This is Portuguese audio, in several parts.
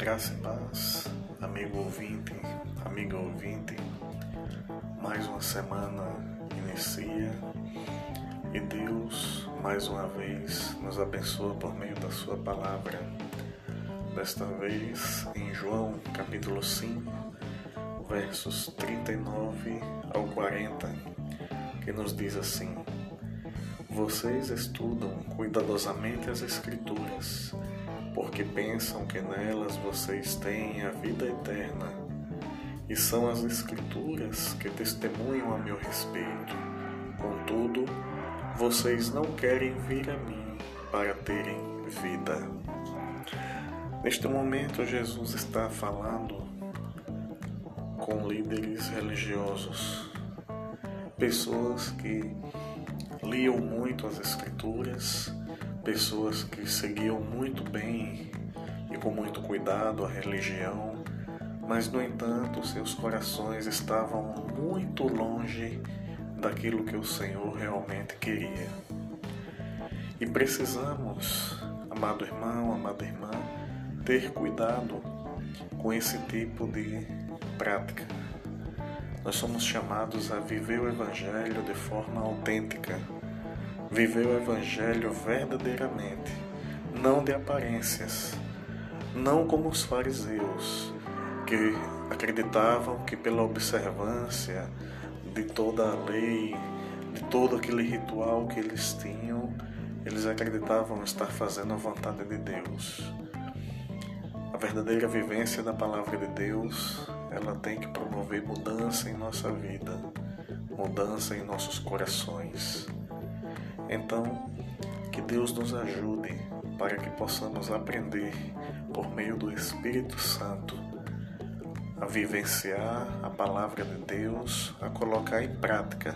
Graça e paz, amigo ouvinte, amiga ouvinte. Mais uma semana inicia e Deus, mais uma vez, nos abençoa por meio da Sua palavra. Desta vez, em João capítulo 5, versos 39 ao 40, que nos diz assim: Vocês estudam cuidadosamente as Escrituras porque pensam que nelas vocês têm a vida eterna. E são as Escrituras que testemunham a meu respeito. Contudo, vocês não querem vir a mim para terem vida. Neste momento, Jesus está falando com líderes religiosos, pessoas que liam muito as Escrituras pessoas que seguiam muito bem e com muito cuidado a religião, mas no entanto seus corações estavam muito longe daquilo que o Senhor realmente queria. E precisamos, amado irmão, amada irmã, ter cuidado com esse tipo de prática. Nós somos chamados a viver o Evangelho de forma autêntica viver o Evangelho verdadeiramente, não de aparências, não como os fariseus, que acreditavam que pela observância de toda a lei, de todo aquele ritual que eles tinham, eles acreditavam estar fazendo a vontade de Deus. A verdadeira vivência da palavra de Deus, ela tem que promover mudança em nossa vida, mudança em nossos corações. Então, que Deus nos ajude para que possamos aprender, por meio do Espírito Santo, a vivenciar a palavra de Deus, a colocar em prática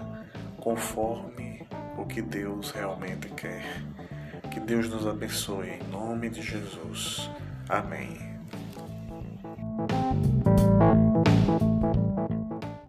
conforme o que Deus realmente quer. Que Deus nos abençoe em nome de Jesus. Amém.